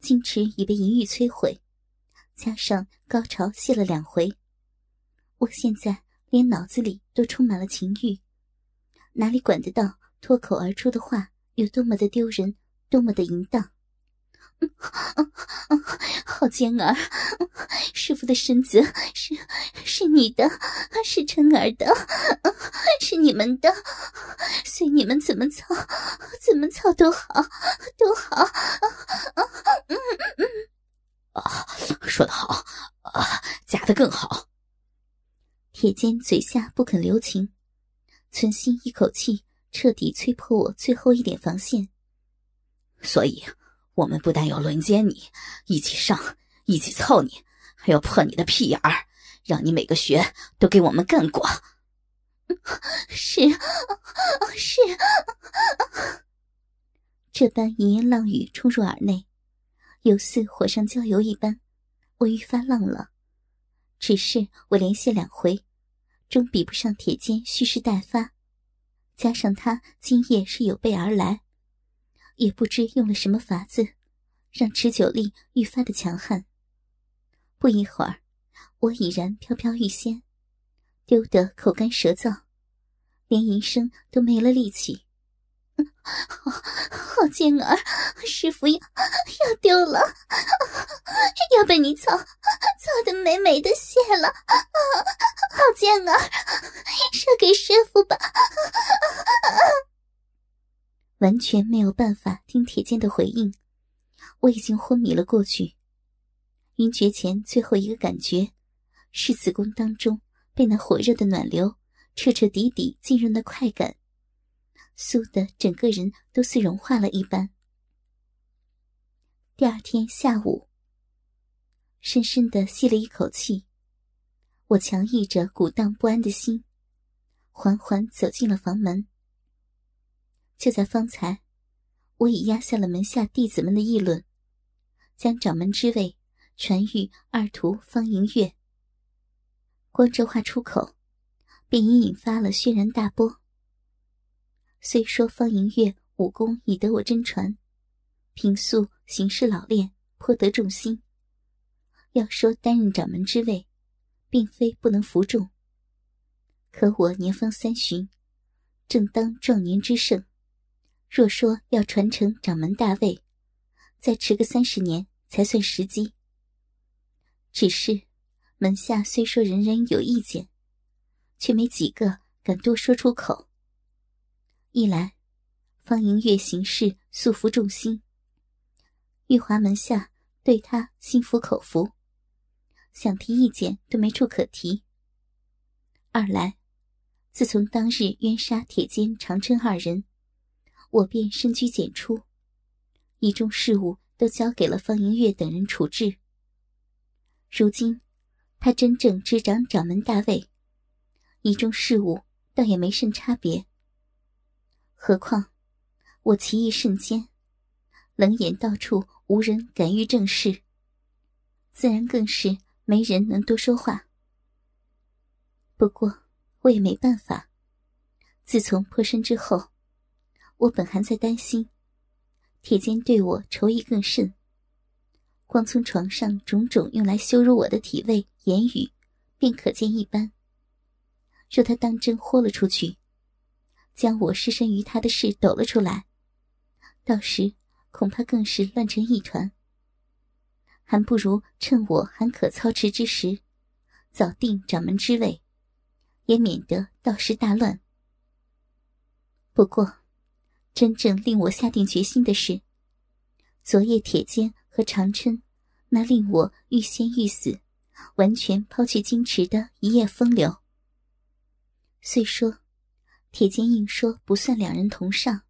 矜持已被淫欲摧毁，加上高潮泄了两回，我现在连脑子里都充满了情欲，哪里管得到脱口而出的话有多么的丢人，多么的淫荡？好尖儿，师傅的身子是是你的，是晨儿的，是你们的，随你们怎么操，怎么操都好，都好。啊，说得好，啊，假的更好。铁坚嘴下不肯留情，存心一口气彻底摧破我最后一点防线，所以。我们不但要轮奸你，一起上，一起操你，还要破你的屁眼儿，让你每个穴都给我们干过。是，是。这般淫言浪语冲入耳内，犹似火上浇油一般，我愈发浪了。只是我连续两回，终比不上铁坚蓄势待发，加上他今夜是有备而来。也不知用了什么法子，让持久力愈发的强悍。不一会儿，我已然飘飘欲仙，丢得口干舌燥，连吟声都没了力气。好，好贱儿，师傅要要丢了，要被你操操的美美的谢了。好贱儿，射给师傅吧。完全没有办法听铁剑的回应，我已经昏迷了过去。晕厥前最后一个感觉，是子宫当中被那火热的暖流彻彻底底浸润的快感，酥的整个人都似融化了一般。第二天下午，深深的吸了一口气，我强抑着鼓荡不安的心，缓缓走进了房门。就在方才，我已压下了门下弟子们的议论，将掌门之位传谕二徒方银月。光这话出口，便已引发了轩然大波。虽说方银月武功已得我真传，平素行事老练，颇得众心。要说担任掌门之位，并非不能服众。可我年方三旬，正当壮年之盛。若说要传承掌门大位，再迟个三十年才算时机。只是门下虽说人人有意见，却没几个敢多说出口。一来，方盈月行事素服众心，玉华门下对他心服口服，想提意见都没处可提；二来，自从当日冤杀铁坚、长春二人。我便深居简出，一众事务都交给了方银月等人处置。如今，他真正执掌掌门大位，一众事务倒也没甚差别。何况，我棋艺甚坚，冷眼到处无人敢于正视，自然更是没人能多说话。不过，我也没办法。自从破身之后。我本还在担心，铁坚对我仇意更甚。光从床上种种用来羞辱我的体位、言语，便可见一斑。若他当真豁了出去，将我失身于他的事抖了出来，到时恐怕更是乱成一团。还不如趁我还可操持之时，早定掌门之位，也免得到时大乱。不过。真正令我下定决心的是，昨夜铁坚和长春那令我欲仙欲死、完全抛弃矜持的一夜风流。虽说铁坚硬说不算两人同上，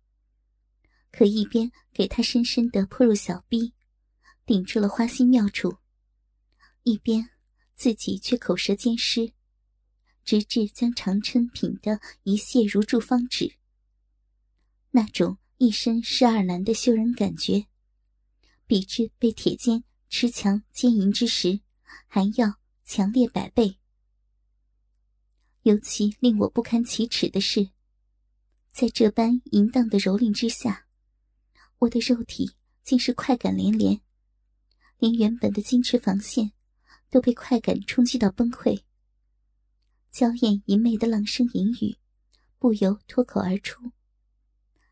可一边给他深深的泼入小逼，顶住了花心妙处，一边自己却口舌兼施，直至将长春品得一泻如注方止。那种一身是二男的羞人感觉，比之被铁坚持强奸淫之时，还要强烈百倍。尤其令我不堪启齿的是，在这般淫荡的蹂躏之下，我的肉体竟是快感连连，连原本的矜持防线都被快感冲击到崩溃。娇艳淫媚的浪声淫语不由脱口而出，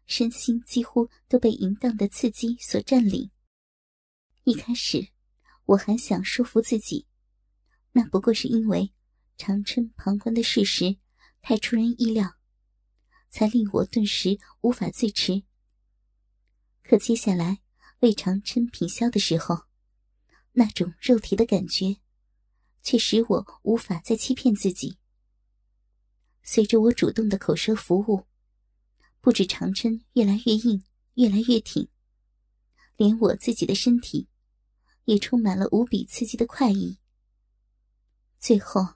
身心几乎都被淫荡的刺激所占领。一开始，我还想说服自己，那不过是因为长春旁观的事实太出人意料，才令我顿时无法自持。可接下来为长春品销的时候，那种肉体的感觉，却使我无法再欺骗自己。随着我主动的口舌服务，不止长针越来越硬，越来越挺，连我自己的身体。也充满了无比刺激的快意。最后，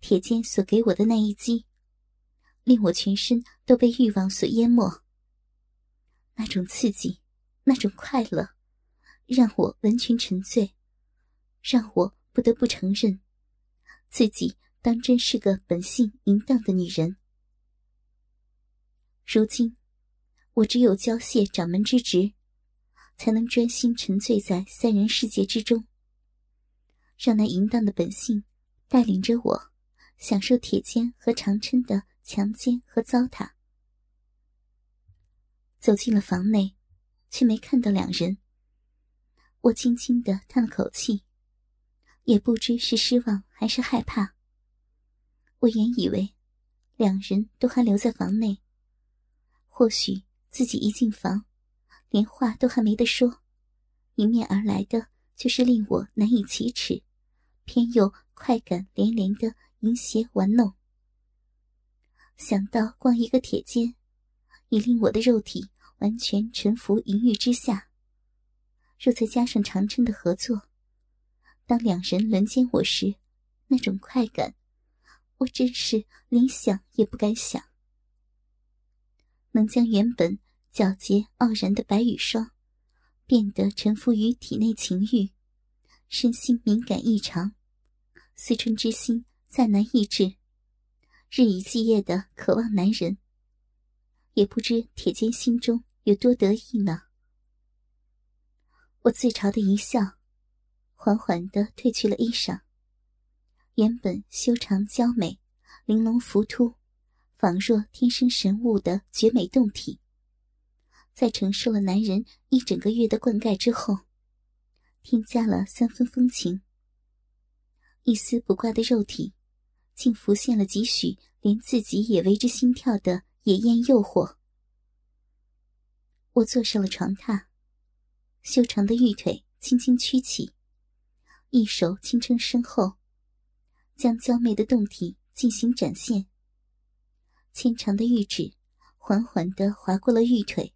铁剑所给我的那一击，令我全身都被欲望所淹没。那种刺激，那种快乐，让我完全沉醉，让我不得不承认，自己当真是个本性淫荡的女人。如今，我只有交谢掌门之职。才能专心沉醉在三人世界之中，让那淫荡的本性带领着我，享受铁肩和长琛的强奸和糟蹋。走进了房内，却没看到两人。我轻轻的叹了口气，也不知是失望还是害怕。我原以为两人都还留在房内，或许自己一进房。连话都还没得说，迎面而来的就是令我难以启齿、偏又快感连连的淫邪玩弄。想到光一个铁肩，已令我的肉体完全臣服淫欲之下，若再加上长琛的合作，当两人轮奸我时，那种快感，我真是连想也不敢想。能将原本……皎洁傲然的白羽霜，变得臣服于体内情欲，身心敏感异常，思春之心再难抑制，日以继夜的渴望男人。也不知铁肩心中有多得意呢。我自嘲的一笑，缓缓的褪去了衣裳。原本修长娇美、玲珑浮凸，仿若天生神物的绝美动体。在承受了男人一整个月的灌溉之后，添加了三分风情。一丝不挂的肉体，竟浮现了几许连自己也为之心跳的野艳诱惑。我坐上了床榻，修长的玉腿轻轻屈起，一手轻撑身后，将娇媚的胴体进行展现。纤长的玉指缓缓地划过了玉腿。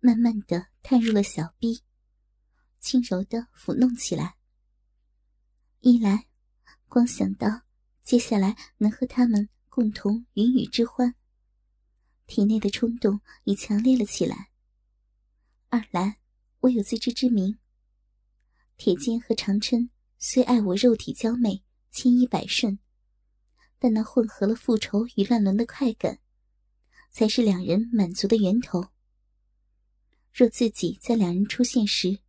慢慢的探入了小臂，轻柔的抚弄起来。一来，光想到接下来能和他们共同云雨之欢，体内的冲动已强烈了起来；二来，我有自知之明，铁肩和长琛虽爱我肉体娇媚、千依百顺，但那混合了复仇与乱伦的快感，才是两人满足的源头。若自己在两人出现时，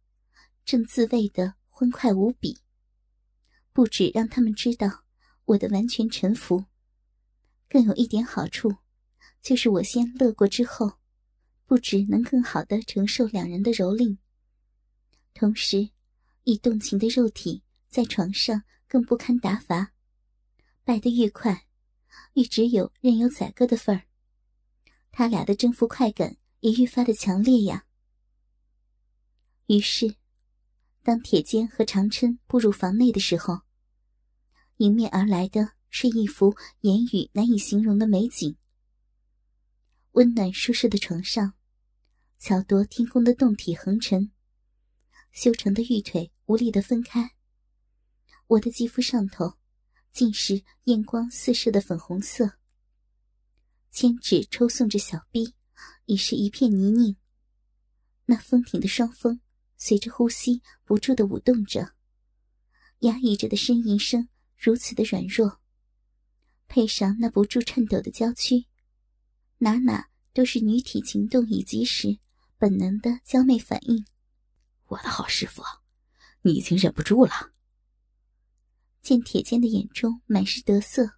正自慰的欢快无比，不止让他们知道我的完全臣服，更有一点好处，就是我先乐过之后，不止能更好的承受两人的蹂躏，同时，以动情的肉体在床上更不堪打伐，败得越快，越只有任由宰割的份儿。他俩的征服快感也愈发的强烈呀。于是，当铁肩和长琛步入房内的时候，迎面而来的是一幅言语难以形容的美景。温暖舒适的床上，巧夺天工的胴体横陈，修长的玉腿无力的分开。我的肌肤上头，尽是艳光四射的粉红色。千指抽送着小臂，已是一片泥泞。那丰挺的双峰。随着呼吸不住的舞动着，压抑着的呻吟声如此的软弱，配上那不住颤抖的娇躯，哪哪都是女体情动以及时本能的娇媚反应。我的好师傅，你已经忍不住了。见铁坚的眼中满是得色，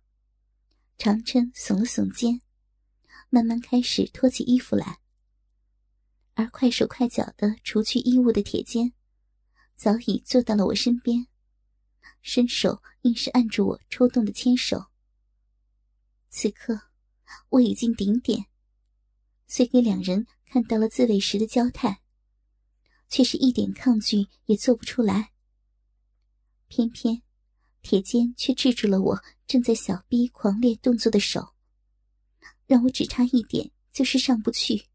长琛耸了耸肩，慢慢开始脱起衣服来。而快手快脚的除去衣物的铁坚，早已坐到了我身边，伸手硬是按住我抽动的牵手。此刻我已经顶点，虽给两人看到了自慰时的娇态，却是一点抗拒也做不出来。偏偏铁肩却制住了我正在小逼狂烈动作的手，让我只差一点就是上不去。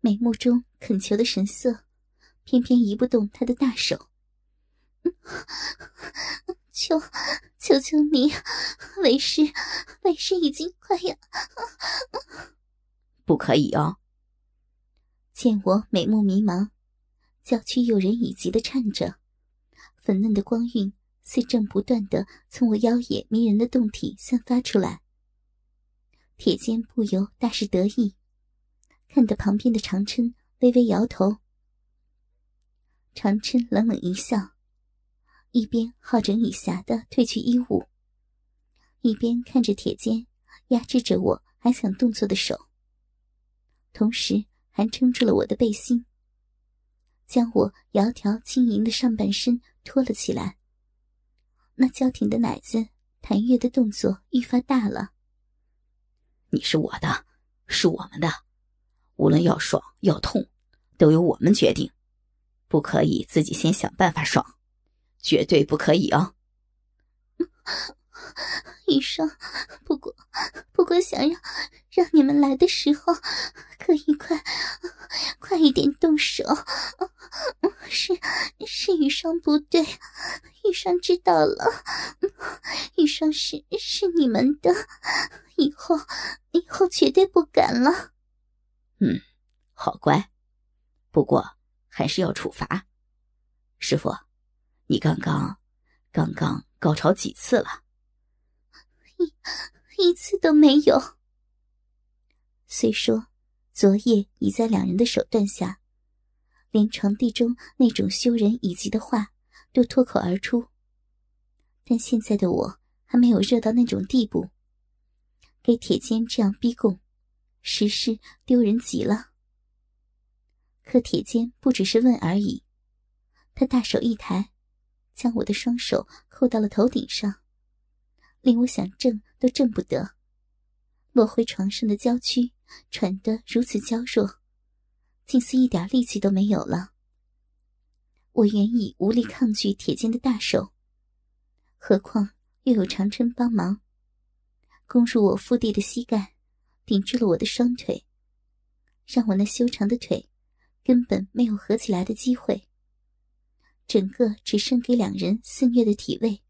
眉目中恳求的神色，偏偏移不动他的大手。求，求求你，为师，为师已经快要……不可以哦！见我眉目迷茫，娇躯诱人以及的颤着，粉嫩的光晕似正不断的从我腰野迷人的胴体散发出来。铁肩不由大是得意。看得旁边的长琛微微摇头，长琛冷冷一笑，一边好整以暇的褪去衣物，一边看着铁肩压制着我还想动作的手，同时还撑住了我的背心，将我窈窕轻盈的上半身托了起来。那娇挺的奶子弹跃的动作愈发大了。你是我的，是我们的。无论要爽要痛，都由我们决定，不可以自己先想办法爽，绝对不可以啊！雨霜，不过不过想让让你们来的时候，可以快快一点动手。是是雨霜不对，雨霜知道了，雨霜是是你们的，以后以后绝对不敢了。嗯，好乖，不过还是要处罚。师傅，你刚刚刚刚高潮几次了？一 一次都没有。虽说昨夜已在两人的手段下，连床地中那种羞人以及的话都脱口而出，但现在的我还没有热到那种地步，给铁坚这样逼供。实是丢人极了。可铁坚不只是问而已，他大手一抬，将我的双手扣到了头顶上，令我想挣都挣不得。落回床上的娇躯喘得如此娇弱，竟似一点力气都没有了。我原已无力抗拒铁坚的大手，何况又有长春帮忙，攻入我腹地的膝盖。顶住了我的双腿，让我那修长的腿根本没有合起来的机会。整个只剩给两人肆虐的体位，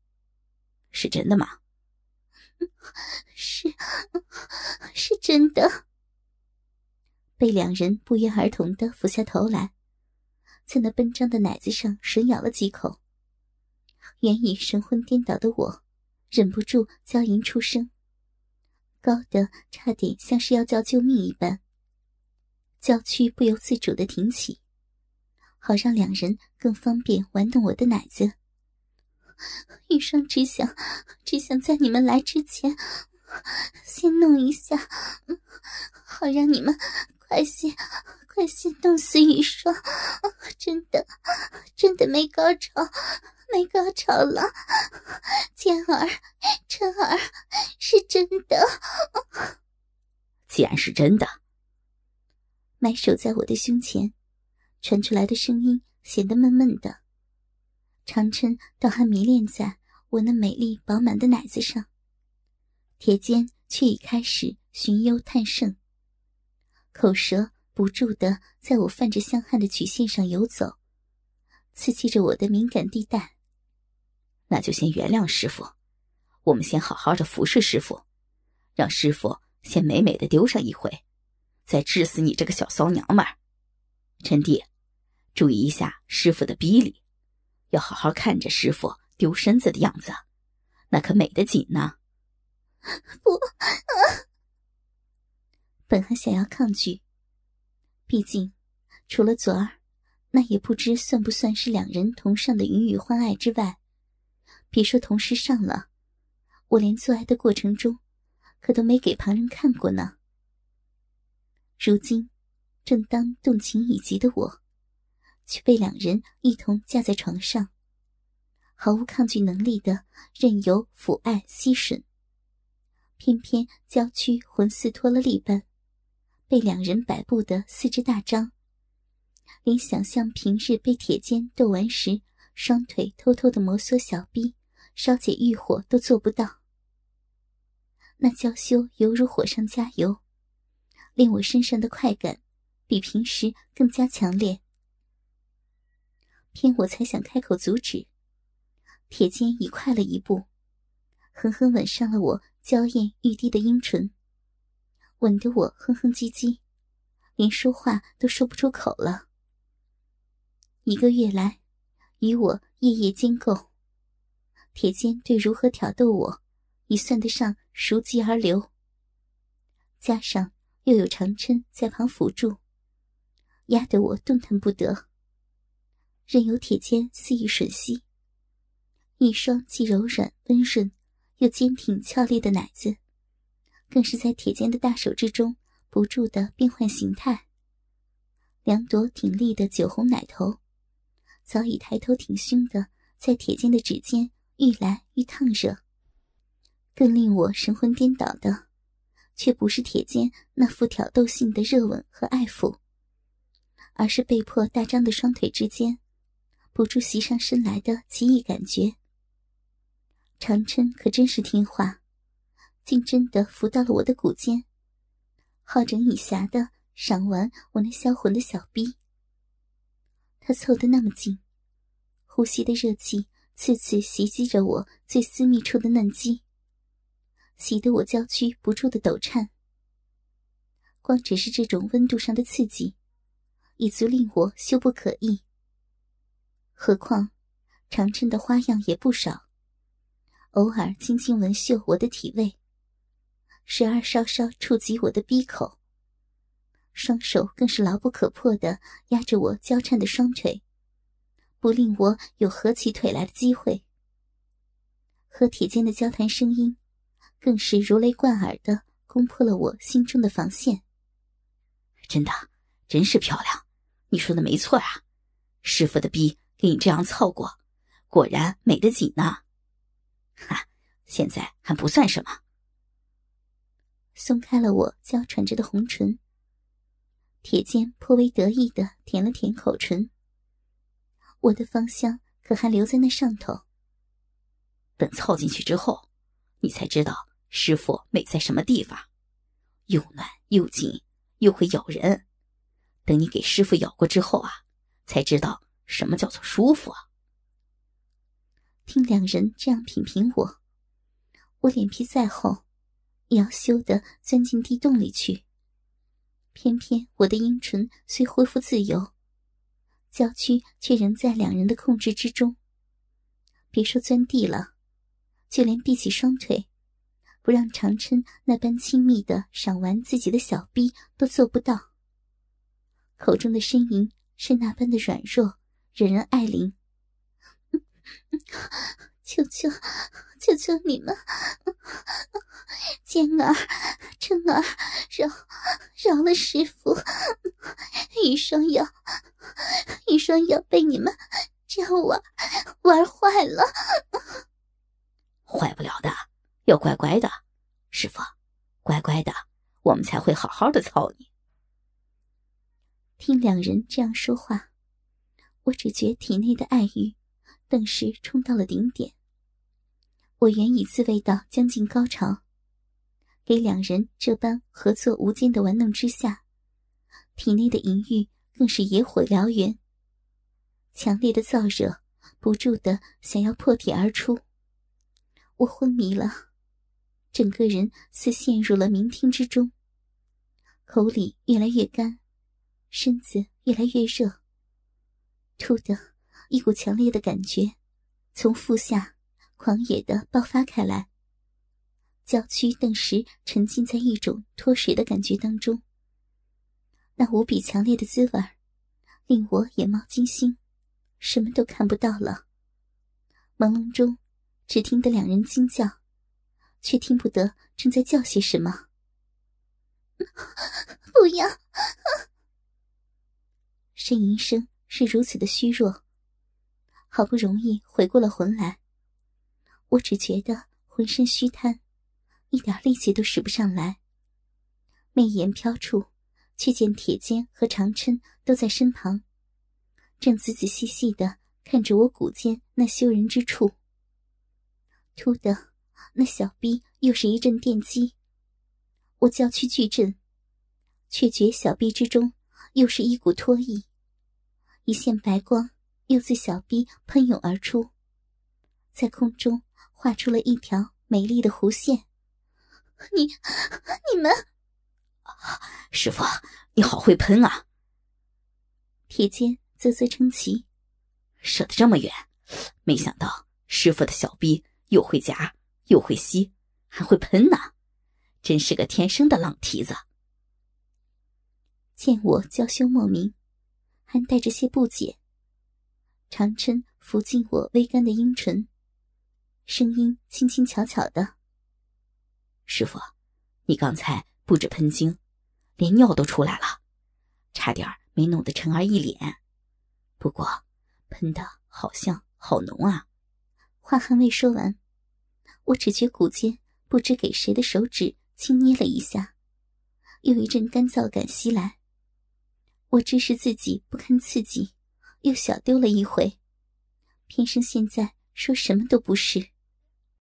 是真的吗？是，是真的。被两人不约而同的俯下头来，在那笨张的奶子上吮咬了几口。原已神魂颠倒的我，忍不住娇吟出声。高的差点像是要叫救命一般，娇躯不由自主的挺起，好让两人更方便玩弄我的奶子。雨霜只想，只想在你们来之前，先弄一下，好让你们快些，快些弄死雨霜。真的，真的没高潮。没高潮了，健儿、晨儿，是真的。既然是真的，埋手在我的胸前，传出来的声音显得闷闷的。长琛倒还迷恋在我那美丽饱满的奶子上，铁肩却已开始寻幽探胜，口舌不住的在我泛着香汗的曲线上游走，刺激着我的敏感地带。那就先原谅师傅，我们先好好的服侍师傅，让师傅先美美的丢上一回，再治死你这个小骚娘们儿。陈弟，注意一下师傅的逼力，要好好看着师傅丢身子的样子，那可美得紧呢。不，本还想要抗拒，毕竟除了昨儿那也不知算不算是两人同上的云雨欢爱之外，别说同时上了，我连做爱的过程中，可都没给旁人看过呢。如今，正当动情已极的我，却被两人一同架在床上，毫无抗拒能力的任由抚爱吸吮，偏偏娇躯魂似脱了力般，被两人摆布的四肢大张。连想象平日被铁肩逗完时，双腿偷偷的摩挲小臂，烧解欲火都做不到。那娇羞犹如火上加油，令我身上的快感比平时更加强烈。偏我才想开口阻止，铁肩已快了一步，狠狠吻上了我娇艳欲滴的阴唇，吻得我哼哼唧唧，连说话都说不出口了。一个月来，与我夜夜兼构。铁肩对如何挑逗我，已算得上熟记而流。加上又有长琛在旁辅助，压得我动弹不得。任由铁肩肆意吮吸，一双既柔软温润，又坚挺俏丽的奶子，更是在铁肩的大手之中不住的变换形态。两朵挺立的酒红奶头。早已抬头挺胸的，在铁肩的指尖愈来愈烫热。更令我神魂颠倒的，却不是铁肩那副挑逗性的热吻和爱抚，而是被迫大张的双腿之间，不住袭上身来的奇异感觉。长琛可真是听话，竟真的扶到了我的骨间，好整以暇的赏玩我那销魂的小逼。他凑得那么近，呼吸的热气次次袭击着我最私密处的嫩肌，洗得我娇躯不住的抖颤。光只是这种温度上的刺激，已足令我羞不可抑。何况长琛的花样也不少，偶尔轻轻闻嗅我的体味，时而稍稍触及我的鼻口。双手更是牢不可破的压着我娇颤的双腿，不令我有合起腿来的机会。和铁间的交谈声音，更是如雷贯耳的攻破了我心中的防线。真的，真是漂亮，你说的没错啊！师傅的逼给你这样操过，果然美得紧呢。哈，现在还不算什么。松开了我娇喘着的红唇。铁剑颇为得意的舔了舔口唇，我的芳香可还留在那上头。等操进去之后，你才知道师傅美在什么地方，又暖又紧，又会咬人。等你给师傅咬过之后啊，才知道什么叫做舒服啊。听两人这样品评我，我脸皮再厚，也要羞得钻进地洞里去。偏偏我的阴唇虽恢复自由，娇躯却仍在两人的控制之中。别说钻地了，就连闭起双腿，不让长琛那般亲密的赏玩自己的小臂都做不到。口中的呻吟是那般的软弱，惹人爱怜。求求，求求你们，坚儿、真儿，饶饶了师傅！一双腰，一双腰被你们这样玩玩坏了。坏不了的，要乖乖的，师傅，乖乖的，我们才会好好的操你。听两人这样说话，我只觉体内的爱欲顿时冲到了顶点。我原已自慰到将近高潮，给两人这般合作无间的玩弄之下，体内的淫欲更是野火燎原。强烈的燥热不住的想要破体而出，我昏迷了，整个人似陷入了冥听之中，口里越来越干，身子越来越热。突的一股强烈的感觉从腹下。狂野的爆发开来，娇躯顿时沉浸在一种脱水的感觉当中。那无比强烈的滋味令我眼冒金星，什么都看不到了。朦胧中，只听得两人惊叫，却听不得正在叫些什么。不要！呻吟声是如此的虚弱，好不容易回过了魂来，我只觉得浑身虚瘫，一点力气都使不上来。媚眼飘处，却见铁坚和长琛都在身旁，正仔仔细细的看着我骨间那羞人之处。突的，那小臂又是一阵电击。我娇躯巨震，却觉小臂之中又是一股脱意，一线白光又自小臂喷涌而出，在空中画出了一条美丽的弧线。你、你们，师傅，你好会喷啊！铁剑啧啧称奇，射得这么远，没想到师傅的小臂又会夹又会吸，还会喷呢。真是个天生的浪蹄子。见我娇羞莫名，还带着些不解，长琛抚进我微干的阴唇，声音轻轻巧巧的：“师傅，你刚才不止喷精，连尿都出来了，差点没弄得陈儿一脸。不过，喷的好像好浓啊。”话还未说完，我只觉骨间不知给谁的手指。轻捏了一下，有一阵干燥感袭来。我只是自己不堪刺激，又小丢了一回，偏生现在说什么都不是。